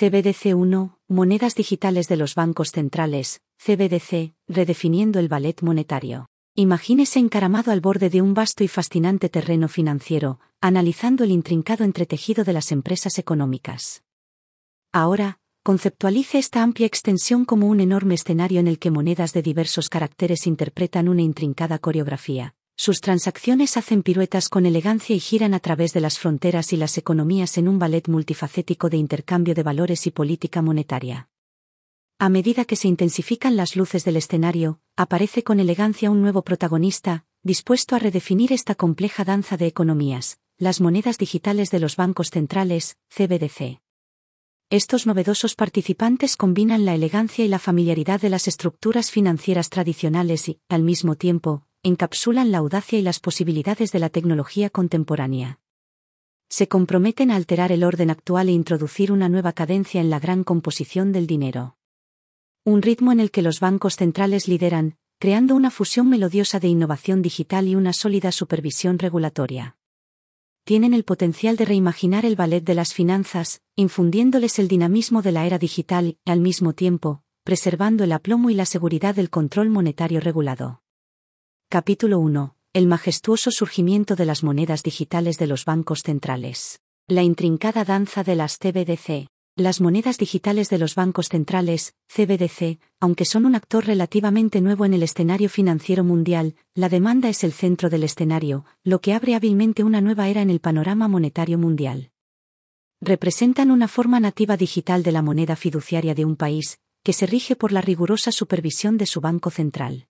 CBDC1, Monedas digitales de los bancos centrales, CBDC, redefiniendo el ballet monetario. Imagínese encaramado al borde de un vasto y fascinante terreno financiero, analizando el intrincado entretejido de las empresas económicas. Ahora, conceptualice esta amplia extensión como un enorme escenario en el que monedas de diversos caracteres interpretan una intrincada coreografía. Sus transacciones hacen piruetas con elegancia y giran a través de las fronteras y las economías en un ballet multifacético de intercambio de valores y política monetaria. A medida que se intensifican las luces del escenario, aparece con elegancia un nuevo protagonista, dispuesto a redefinir esta compleja danza de economías, las monedas digitales de los bancos centrales, CBDC. Estos novedosos participantes combinan la elegancia y la familiaridad de las estructuras financieras tradicionales y, al mismo tiempo, encapsulan la audacia y las posibilidades de la tecnología contemporánea. Se comprometen a alterar el orden actual e introducir una nueva cadencia en la gran composición del dinero. Un ritmo en el que los bancos centrales lideran, creando una fusión melodiosa de innovación digital y una sólida supervisión regulatoria. Tienen el potencial de reimaginar el ballet de las finanzas, infundiéndoles el dinamismo de la era digital y, al mismo tiempo, preservando el aplomo y la seguridad del control monetario regulado. Capítulo 1. El majestuoso surgimiento de las monedas digitales de los bancos centrales. La intrincada danza de las CBDC. Las monedas digitales de los bancos centrales, CBDC, aunque son un actor relativamente nuevo en el escenario financiero mundial, la demanda es el centro del escenario, lo que abre hábilmente una nueva era en el panorama monetario mundial. Representan una forma nativa digital de la moneda fiduciaria de un país, que se rige por la rigurosa supervisión de su banco central.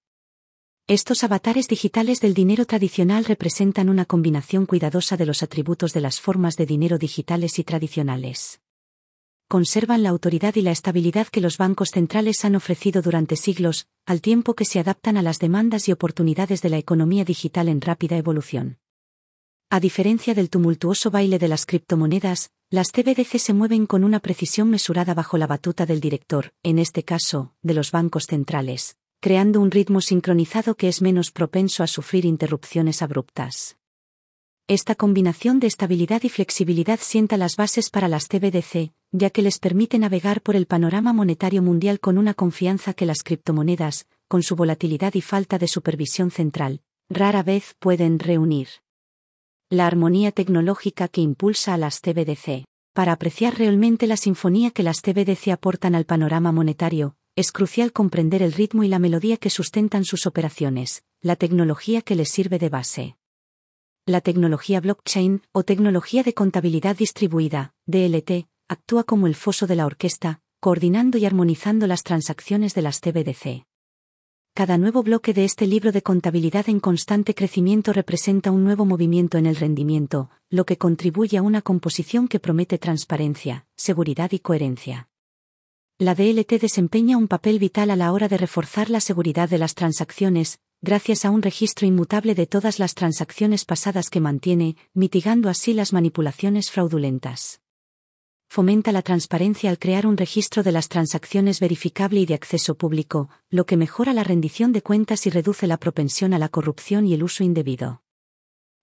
Estos avatares digitales del dinero tradicional representan una combinación cuidadosa de los atributos de las formas de dinero digitales y tradicionales. Conservan la autoridad y la estabilidad que los bancos centrales han ofrecido durante siglos, al tiempo que se adaptan a las demandas y oportunidades de la economía digital en rápida evolución. A diferencia del tumultuoso baile de las criptomonedas, las CBDC se mueven con una precisión mesurada bajo la batuta del director, en este caso, de los bancos centrales, creando un ritmo sincronizado que es menos propenso a sufrir interrupciones abruptas. Esta combinación de estabilidad y flexibilidad sienta las bases para las CBDC, ya que les permite navegar por el panorama monetario mundial con una confianza que las criptomonedas, con su volatilidad y falta de supervisión central, rara vez pueden reunir. La armonía tecnológica que impulsa a las CBDC. Para apreciar realmente la sinfonía que las CBDC aportan al panorama monetario, es crucial comprender el ritmo y la melodía que sustentan sus operaciones, la tecnología que les sirve de base. La tecnología blockchain, o tecnología de contabilidad distribuida, DLT, actúa como el foso de la orquesta, coordinando y armonizando las transacciones de las CBDC. Cada nuevo bloque de este libro de contabilidad en constante crecimiento representa un nuevo movimiento en el rendimiento, lo que contribuye a una composición que promete transparencia, seguridad y coherencia la DLT desempeña un papel vital a la hora de reforzar la seguridad de las transacciones, gracias a un registro inmutable de todas las transacciones pasadas que mantiene, mitigando así las manipulaciones fraudulentas. Fomenta la transparencia al crear un registro de las transacciones verificable y de acceso público, lo que mejora la rendición de cuentas y reduce la propensión a la corrupción y el uso indebido.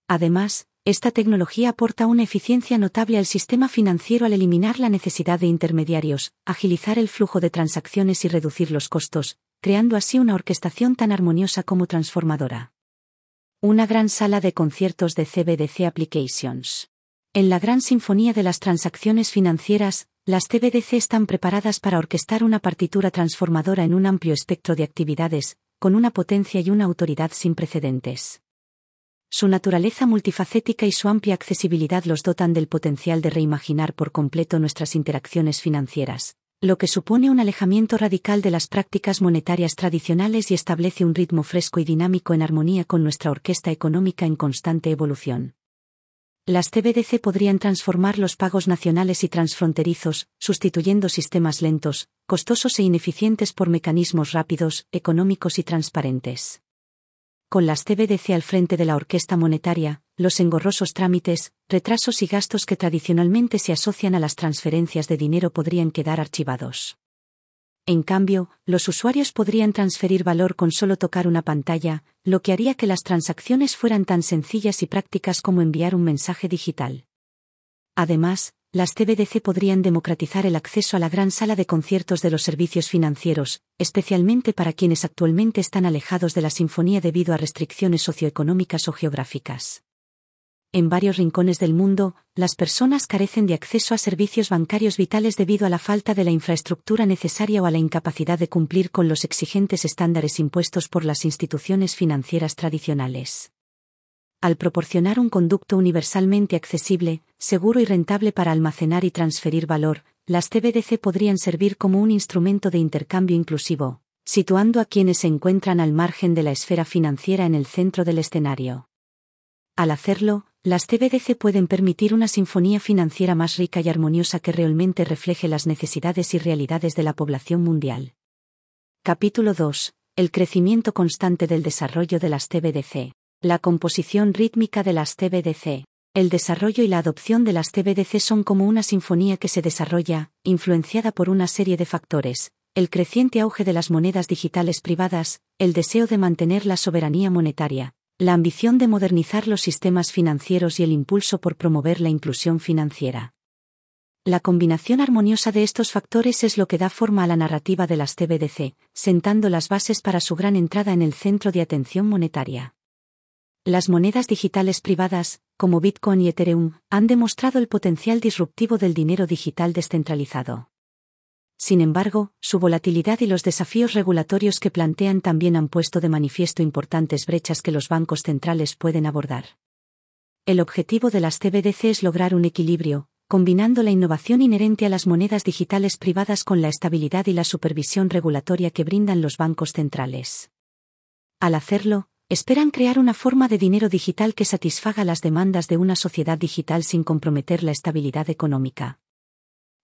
Además, esta tecnología aporta una eficiencia notable al sistema financiero al eliminar la necesidad de intermediarios, agilizar el flujo de transacciones y reducir los costos, creando así una orquestación tan armoniosa como transformadora. Una gran sala de conciertos de CBDC Applications. En la gran sinfonía de las transacciones financieras, las CBDC están preparadas para orquestar una partitura transformadora en un amplio espectro de actividades, con una potencia y una autoridad sin precedentes. Su naturaleza multifacética y su amplia accesibilidad los dotan del potencial de reimaginar por completo nuestras interacciones financieras, lo que supone un alejamiento radical de las prácticas monetarias tradicionales y establece un ritmo fresco y dinámico en armonía con nuestra orquesta económica en constante evolución. Las CBDC podrían transformar los pagos nacionales y transfronterizos, sustituyendo sistemas lentos, costosos e ineficientes por mecanismos rápidos, económicos y transparentes con las CBDC al frente de la orquesta monetaria, los engorrosos trámites, retrasos y gastos que tradicionalmente se asocian a las transferencias de dinero podrían quedar archivados. En cambio, los usuarios podrían transferir valor con solo tocar una pantalla, lo que haría que las transacciones fueran tan sencillas y prácticas como enviar un mensaje digital. Además, las CBDC podrían democratizar el acceso a la gran sala de conciertos de los servicios financieros, especialmente para quienes actualmente están alejados de la sinfonía debido a restricciones socioeconómicas o geográficas. En varios rincones del mundo, las personas carecen de acceso a servicios bancarios vitales debido a la falta de la infraestructura necesaria o a la incapacidad de cumplir con los exigentes estándares impuestos por las instituciones financieras tradicionales. Al proporcionar un conducto universalmente accesible, seguro y rentable para almacenar y transferir valor, las CBDC podrían servir como un instrumento de intercambio inclusivo, situando a quienes se encuentran al margen de la esfera financiera en el centro del escenario. Al hacerlo, las CBDC pueden permitir una sinfonía financiera más rica y armoniosa que realmente refleje las necesidades y realidades de la población mundial. Capítulo 2. El crecimiento constante del desarrollo de las CBDC. La composición rítmica de las CBDC. El desarrollo y la adopción de las CBDC son como una sinfonía que se desarrolla, influenciada por una serie de factores, el creciente auge de las monedas digitales privadas, el deseo de mantener la soberanía monetaria, la ambición de modernizar los sistemas financieros y el impulso por promover la inclusión financiera. La combinación armoniosa de estos factores es lo que da forma a la narrativa de las CBDC, sentando las bases para su gran entrada en el centro de atención monetaria. Las monedas digitales privadas, como Bitcoin y Ethereum, han demostrado el potencial disruptivo del dinero digital descentralizado. Sin embargo, su volatilidad y los desafíos regulatorios que plantean también han puesto de manifiesto importantes brechas que los bancos centrales pueden abordar. El objetivo de las CBDC es lograr un equilibrio, combinando la innovación inherente a las monedas digitales privadas con la estabilidad y la supervisión regulatoria que brindan los bancos centrales. Al hacerlo, Esperan crear una forma de dinero digital que satisfaga las demandas de una sociedad digital sin comprometer la estabilidad económica.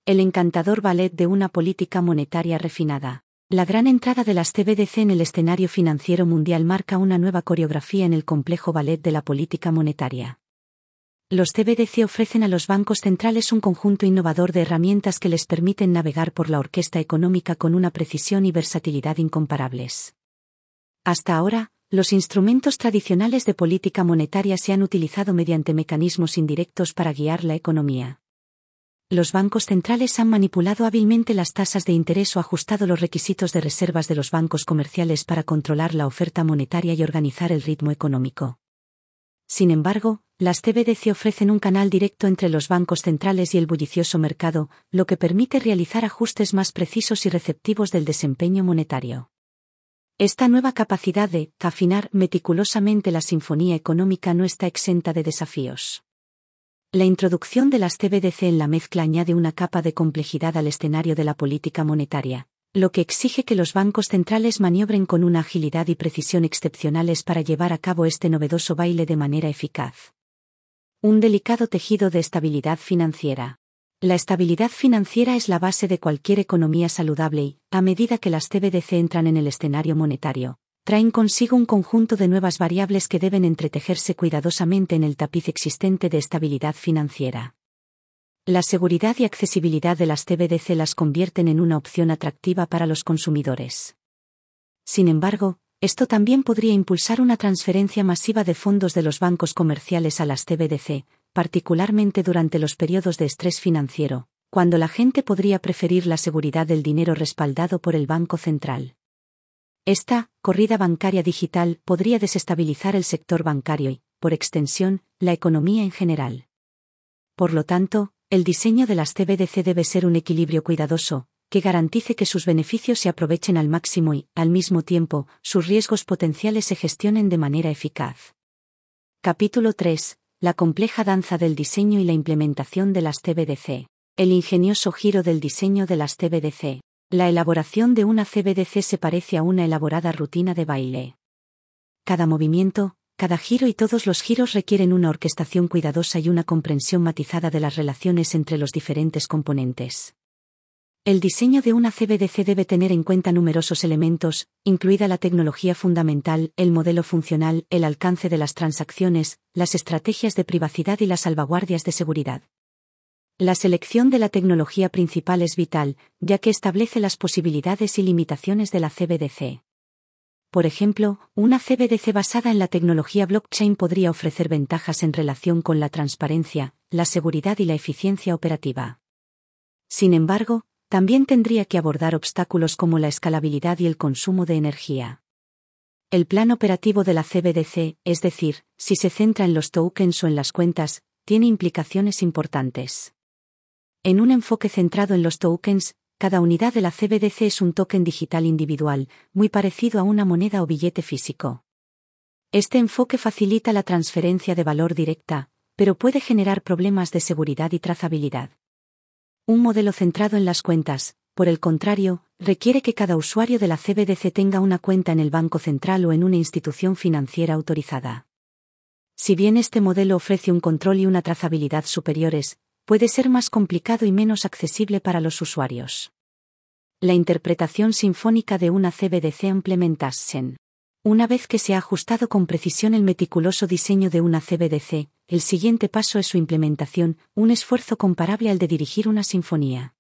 El encantador ballet de una política monetaria refinada. La gran entrada de las CBDC en el escenario financiero mundial marca una nueva coreografía en el complejo ballet de la política monetaria. Los CBDC ofrecen a los bancos centrales un conjunto innovador de herramientas que les permiten navegar por la orquesta económica con una precisión y versatilidad incomparables. Hasta ahora, los instrumentos tradicionales de política monetaria se han utilizado mediante mecanismos indirectos para guiar la economía. Los bancos centrales han manipulado hábilmente las tasas de interés o ajustado los requisitos de reservas de los bancos comerciales para controlar la oferta monetaria y organizar el ritmo económico. Sin embargo, las CBDC ofrecen un canal directo entre los bancos centrales y el bullicioso mercado, lo que permite realizar ajustes más precisos y receptivos del desempeño monetario. Esta nueva capacidad de afinar meticulosamente la sinfonía económica no está exenta de desafíos. La introducción de las CBDC en la mezcla añade una capa de complejidad al escenario de la política monetaria, lo que exige que los bancos centrales maniobren con una agilidad y precisión excepcionales para llevar a cabo este novedoso baile de manera eficaz. Un delicado tejido de estabilidad financiera. La estabilidad financiera es la base de cualquier economía saludable y, a medida que las CBDC entran en el escenario monetario, traen consigo un conjunto de nuevas variables que deben entretejerse cuidadosamente en el tapiz existente de estabilidad financiera. La seguridad y accesibilidad de las CBDC las convierten en una opción atractiva para los consumidores. Sin embargo, esto también podría impulsar una transferencia masiva de fondos de los bancos comerciales a las CBDC, particularmente durante los periodos de estrés financiero, cuando la gente podría preferir la seguridad del dinero respaldado por el Banco Central. Esta corrida bancaria digital podría desestabilizar el sector bancario y, por extensión, la economía en general. Por lo tanto, el diseño de las CBDC debe ser un equilibrio cuidadoso, que garantice que sus beneficios se aprovechen al máximo y, al mismo tiempo, sus riesgos potenciales se gestionen de manera eficaz. Capítulo 3 la compleja danza del diseño y la implementación de las CBDC. El ingenioso giro del diseño de las CBDC. La elaboración de una CBDC se parece a una elaborada rutina de baile. Cada movimiento, cada giro y todos los giros requieren una orquestación cuidadosa y una comprensión matizada de las relaciones entre los diferentes componentes. El diseño de una CBDC debe tener en cuenta numerosos elementos, incluida la tecnología fundamental, el modelo funcional, el alcance de las transacciones, las estrategias de privacidad y las salvaguardias de seguridad. La selección de la tecnología principal es vital, ya que establece las posibilidades y limitaciones de la CBDC. Por ejemplo, una CBDC basada en la tecnología blockchain podría ofrecer ventajas en relación con la transparencia, la seguridad y la eficiencia operativa. Sin embargo, también tendría que abordar obstáculos como la escalabilidad y el consumo de energía. El plan operativo de la CBDC, es decir, si se centra en los tokens o en las cuentas, tiene implicaciones importantes. En un enfoque centrado en los tokens, cada unidad de la CBDC es un token digital individual, muy parecido a una moneda o billete físico. Este enfoque facilita la transferencia de valor directa, pero puede generar problemas de seguridad y trazabilidad. Un modelo centrado en las cuentas, por el contrario, requiere que cada usuario de la CBDC tenga una cuenta en el Banco Central o en una institución financiera autorizada. Si bien este modelo ofrece un control y una trazabilidad superiores, puede ser más complicado y menos accesible para los usuarios. La interpretación sinfónica de una CBDC implementation. Una vez que se ha ajustado con precisión el meticuloso diseño de una CBDC, el siguiente paso es su implementación, un esfuerzo comparable al de dirigir una sinfonía.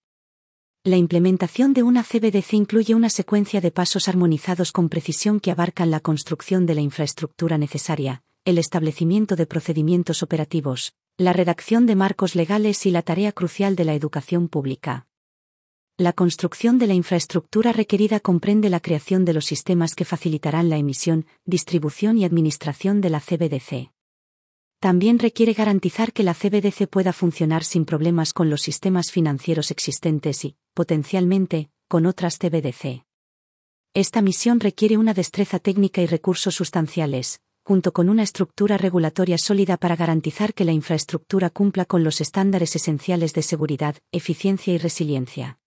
La implementación de una CBDC incluye una secuencia de pasos armonizados con precisión que abarcan la construcción de la infraestructura necesaria, el establecimiento de procedimientos operativos, la redacción de marcos legales y la tarea crucial de la educación pública. La construcción de la infraestructura requerida comprende la creación de los sistemas que facilitarán la emisión, distribución y administración de la CBDC. También requiere garantizar que la CBDC pueda funcionar sin problemas con los sistemas financieros existentes y, potencialmente, con otras CBDC. Esta misión requiere una destreza técnica y recursos sustanciales, junto con una estructura regulatoria sólida para garantizar que la infraestructura cumpla con los estándares esenciales de seguridad, eficiencia y resiliencia.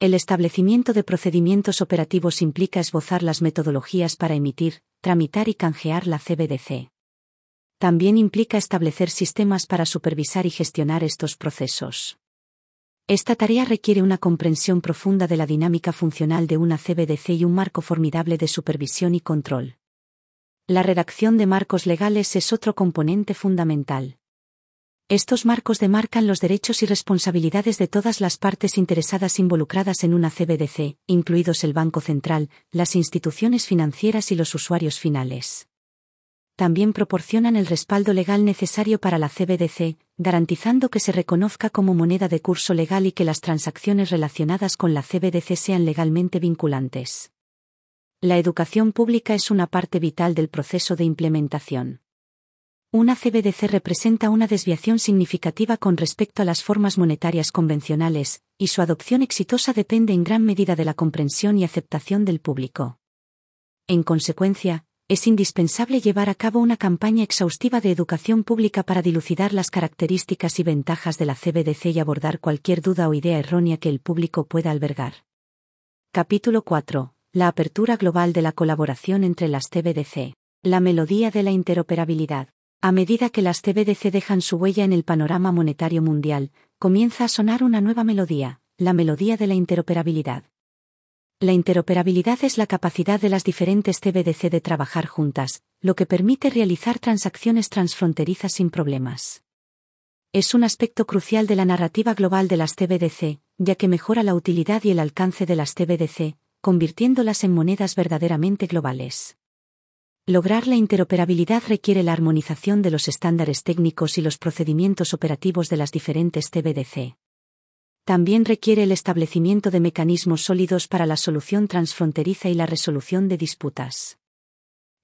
El establecimiento de procedimientos operativos implica esbozar las metodologías para emitir, tramitar y canjear la CBDC. También implica establecer sistemas para supervisar y gestionar estos procesos. Esta tarea requiere una comprensión profunda de la dinámica funcional de una CBDC y un marco formidable de supervisión y control. La redacción de marcos legales es otro componente fundamental. Estos marcos demarcan los derechos y responsabilidades de todas las partes interesadas involucradas en una CBDC, incluidos el Banco Central, las instituciones financieras y los usuarios finales. También proporcionan el respaldo legal necesario para la CBDC, garantizando que se reconozca como moneda de curso legal y que las transacciones relacionadas con la CBDC sean legalmente vinculantes. La educación pública es una parte vital del proceso de implementación. Una CBDC representa una desviación significativa con respecto a las formas monetarias convencionales, y su adopción exitosa depende en gran medida de la comprensión y aceptación del público. En consecuencia, es indispensable llevar a cabo una campaña exhaustiva de educación pública para dilucidar las características y ventajas de la CBDC y abordar cualquier duda o idea errónea que el público pueda albergar. Capítulo 4. La apertura global de la colaboración entre las CBDC. La melodía de la interoperabilidad. A medida que las CBDC dejan su huella en el panorama monetario mundial, comienza a sonar una nueva melodía, la melodía de la interoperabilidad. La interoperabilidad es la capacidad de las diferentes CBDC de trabajar juntas, lo que permite realizar transacciones transfronterizas sin problemas. Es un aspecto crucial de la narrativa global de las CBDC, ya que mejora la utilidad y el alcance de las CBDC, convirtiéndolas en monedas verdaderamente globales. Lograr la interoperabilidad requiere la armonización de los estándares técnicos y los procedimientos operativos de las diferentes CBDC. También requiere el establecimiento de mecanismos sólidos para la solución transfronteriza y la resolución de disputas.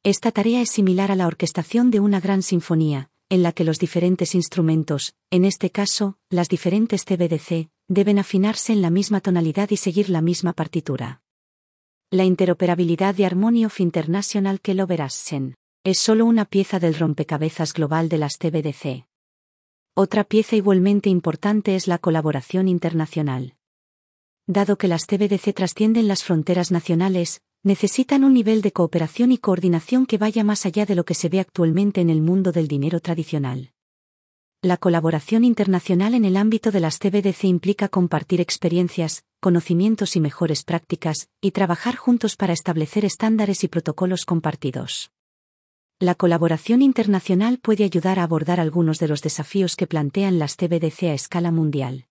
Esta tarea es similar a la orquestación de una gran sinfonía, en la que los diferentes instrumentos, en este caso, las diferentes CBDC, deben afinarse en la misma tonalidad y seguir la misma partitura. La interoperabilidad de Harmony of International que lo es solo una pieza del rompecabezas global de las TBDC. Otra pieza igualmente importante es la colaboración internacional. Dado que las TBDC trascienden las fronteras nacionales, necesitan un nivel de cooperación y coordinación que vaya más allá de lo que se ve actualmente en el mundo del dinero tradicional. La colaboración internacional en el ámbito de las CBDC implica compartir experiencias, conocimientos y mejores prácticas, y trabajar juntos para establecer estándares y protocolos compartidos. La colaboración internacional puede ayudar a abordar algunos de los desafíos que plantean las CBDC a escala mundial.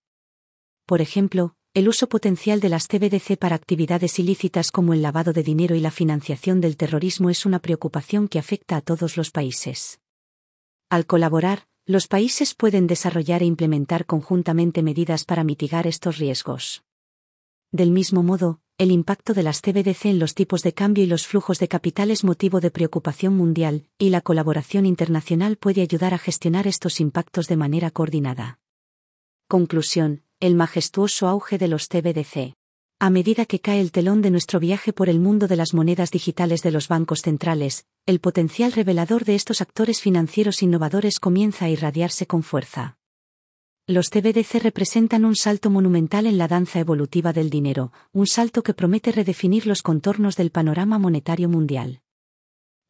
Por ejemplo, el uso potencial de las CBDC para actividades ilícitas como el lavado de dinero y la financiación del terrorismo es una preocupación que afecta a todos los países. Al colaborar, los países pueden desarrollar e implementar conjuntamente medidas para mitigar estos riesgos. Del mismo modo, el impacto de las CBDC en los tipos de cambio y los flujos de capital es motivo de preocupación mundial, y la colaboración internacional puede ayudar a gestionar estos impactos de manera coordinada. Conclusión, el majestuoso auge de los CBDC. A medida que cae el telón de nuestro viaje por el mundo de las monedas digitales de los bancos centrales, el potencial revelador de estos actores financieros innovadores comienza a irradiarse con fuerza. Los CBDC representan un salto monumental en la danza evolutiva del dinero, un salto que promete redefinir los contornos del panorama monetario mundial.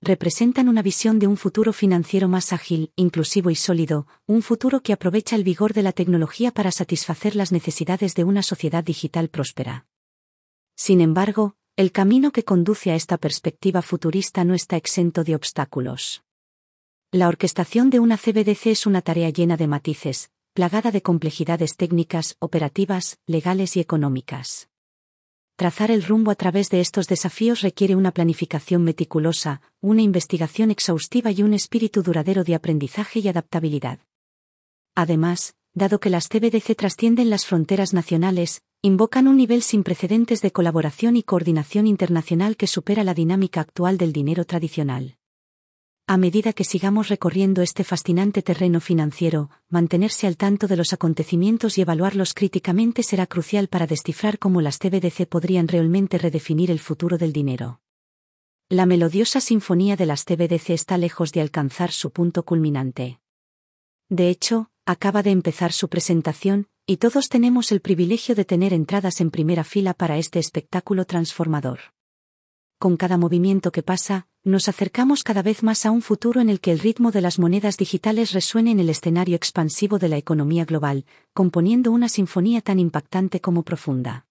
Representan una visión de un futuro financiero más ágil, inclusivo y sólido, un futuro que aprovecha el vigor de la tecnología para satisfacer las necesidades de una sociedad digital próspera. Sin embargo, el camino que conduce a esta perspectiva futurista no está exento de obstáculos. La orquestación de una CBDC es una tarea llena de matices, plagada de complejidades técnicas, operativas, legales y económicas. Trazar el rumbo a través de estos desafíos requiere una planificación meticulosa, una investigación exhaustiva y un espíritu duradero de aprendizaje y adaptabilidad. Además, dado que las CBDC trascienden las fronteras nacionales, invocan un nivel sin precedentes de colaboración y coordinación internacional que supera la dinámica actual del dinero tradicional. A medida que sigamos recorriendo este fascinante terreno financiero, mantenerse al tanto de los acontecimientos y evaluarlos críticamente será crucial para descifrar cómo las CBDC podrían realmente redefinir el futuro del dinero. La melodiosa sinfonía de las CBDC está lejos de alcanzar su punto culminante. De hecho, acaba de empezar su presentación, y todos tenemos el privilegio de tener entradas en primera fila para este espectáculo transformador. Con cada movimiento que pasa, nos acercamos cada vez más a un futuro en el que el ritmo de las monedas digitales resuene en el escenario expansivo de la economía global, componiendo una sinfonía tan impactante como profunda.